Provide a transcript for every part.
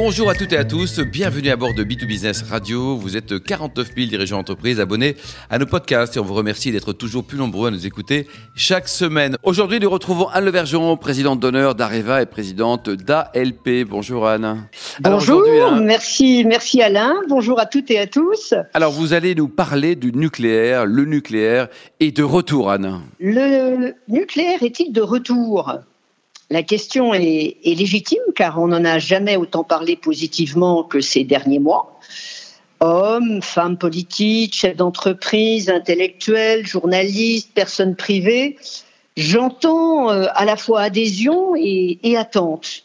Bonjour à toutes et à tous, bienvenue à bord de B2Business Radio. Vous êtes 49 000 dirigeants d'entreprise abonnés à nos podcasts et on vous remercie d'être toujours plus nombreux à nous écouter chaque semaine. Aujourd'hui, nous retrouvons Anne Levergeon, présidente d'honneur d'Areva et présidente d'ALP. Bonjour Anne. Bonjour, hein, merci, merci Alain. Bonjour à toutes et à tous. Alors, vous allez nous parler du nucléaire, le nucléaire et de retour, Anne. Le nucléaire est-il de retour? La question est, légitime car on n'en a jamais autant parlé positivement que ces derniers mois. Hommes, femmes politiques, chefs d'entreprise, intellectuels, journalistes, personnes privées, j'entends euh, à la fois adhésion et, attente.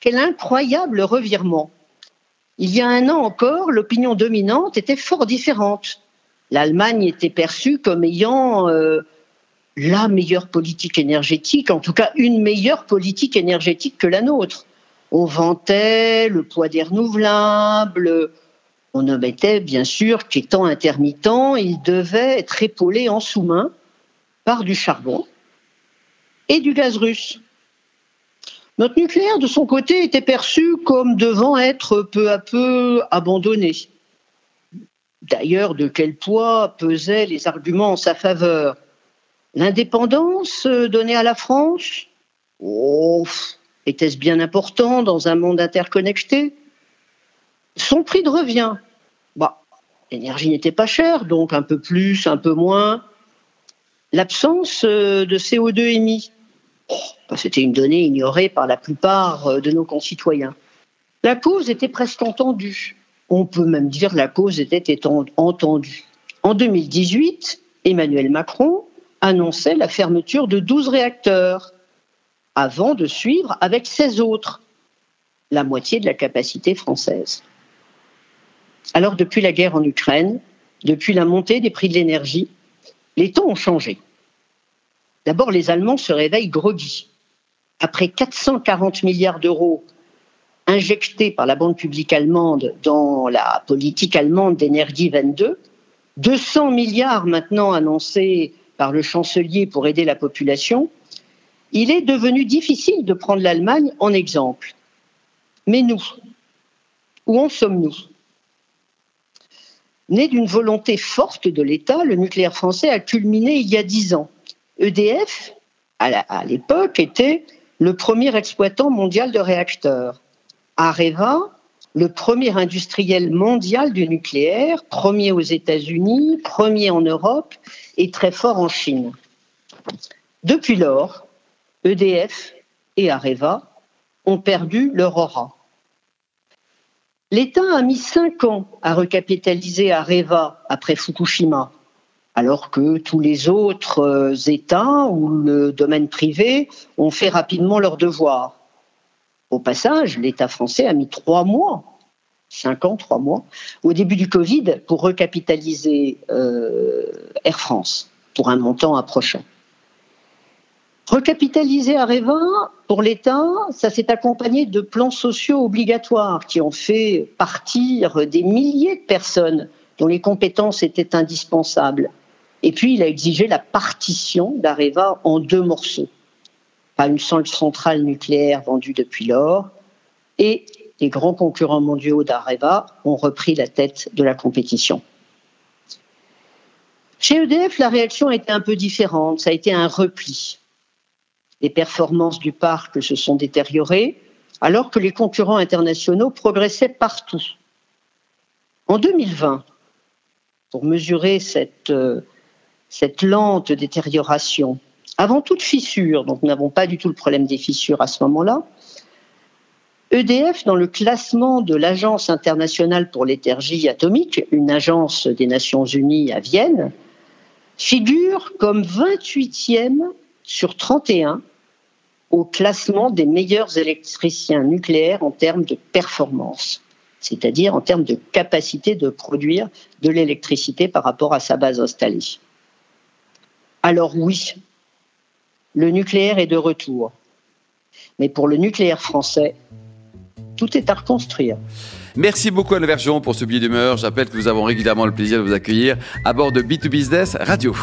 Quel incroyable revirement. Il y a un an encore, l'opinion dominante était fort différente. L'Allemagne était perçue comme ayant euh, la meilleure politique énergétique, en tout cas une meilleure politique énergétique que la nôtre. On vantait le poids des renouvelables, on omettait bien sûr qu'étant intermittent, il devait être épaulé en sous-main par du charbon et du gaz russe. Notre nucléaire, de son côté, était perçu comme devant être peu à peu abandonné. D'ailleurs, de quel poids pesaient les arguments en sa faveur? L'indépendance euh, donnée à la France? Oh, Était-ce bien important dans un monde interconnecté? Son prix de revient bah, L'énergie n'était pas chère, donc un peu plus, un peu moins. L'absence euh, de CO2 émis oh, bah, C'était une donnée ignorée par la plupart euh, de nos concitoyens. La cause était presque entendue. On peut même dire la cause était entendue. En 2018, Emmanuel Macron annonçait la fermeture de 12 réacteurs, avant de suivre avec 16 autres, la moitié de la capacité française. Alors depuis la guerre en Ukraine, depuis la montée des prix de l'énergie, les temps ont changé. D'abord, les Allemands se réveillent groggy. Après 440 milliards d'euros injectés par la Banque publique allemande dans la politique allemande d'énergie 22, 200 milliards maintenant annoncés par le chancelier pour aider la population, il est devenu difficile de prendre l'Allemagne en exemple. Mais nous, où en sommes-nous? Né d'une volonté forte de l'État, le nucléaire français a culminé il y a dix ans. EDF, à l'époque, était le premier exploitant mondial de réacteurs. Areva, le premier industriel mondial du nucléaire, premier aux États-Unis, premier en Europe et très fort en Chine. Depuis lors, EDF et Areva ont perdu leur aura. L'État a mis cinq ans à recapitaliser Areva après Fukushima, alors que tous les autres euh, États ou le domaine privé ont fait rapidement leur devoir. Au passage, l'État français a mis trois mois, cinq ans, trois mois, au début du Covid pour recapitaliser euh, Air France pour un montant approchant. Recapitaliser Areva, pour l'État, ça s'est accompagné de plans sociaux obligatoires qui ont fait partir des milliers de personnes dont les compétences étaient indispensables. Et puis, il a exigé la partition d'Areva en deux morceaux pas une seule centrale nucléaire vendue depuis lors, et les grands concurrents mondiaux d'Areva ont repris la tête de la compétition. Chez EDF, la réaction a été un peu différente, ça a été un repli. Les performances du parc se sont détériorées, alors que les concurrents internationaux progressaient partout. En 2020, pour mesurer cette, euh, cette lente détérioration, avant toute fissure, donc nous n'avons pas du tout le problème des fissures à ce moment-là, EDF, dans le classement de l'Agence internationale pour l'énergie atomique, une agence des Nations Unies à Vienne, figure comme 28e sur 31 au classement des meilleurs électriciens nucléaires en termes de performance, c'est-à-dire en termes de capacité de produire de l'électricité par rapport à sa base installée. Alors oui, le nucléaire est de retour. Mais pour le nucléaire français, tout est à reconstruire. Merci beaucoup Anne Vergeon pour ce billet d'humeur. J'appelle que nous avons régulièrement le plaisir de vous accueillir à bord de B2Business Radio.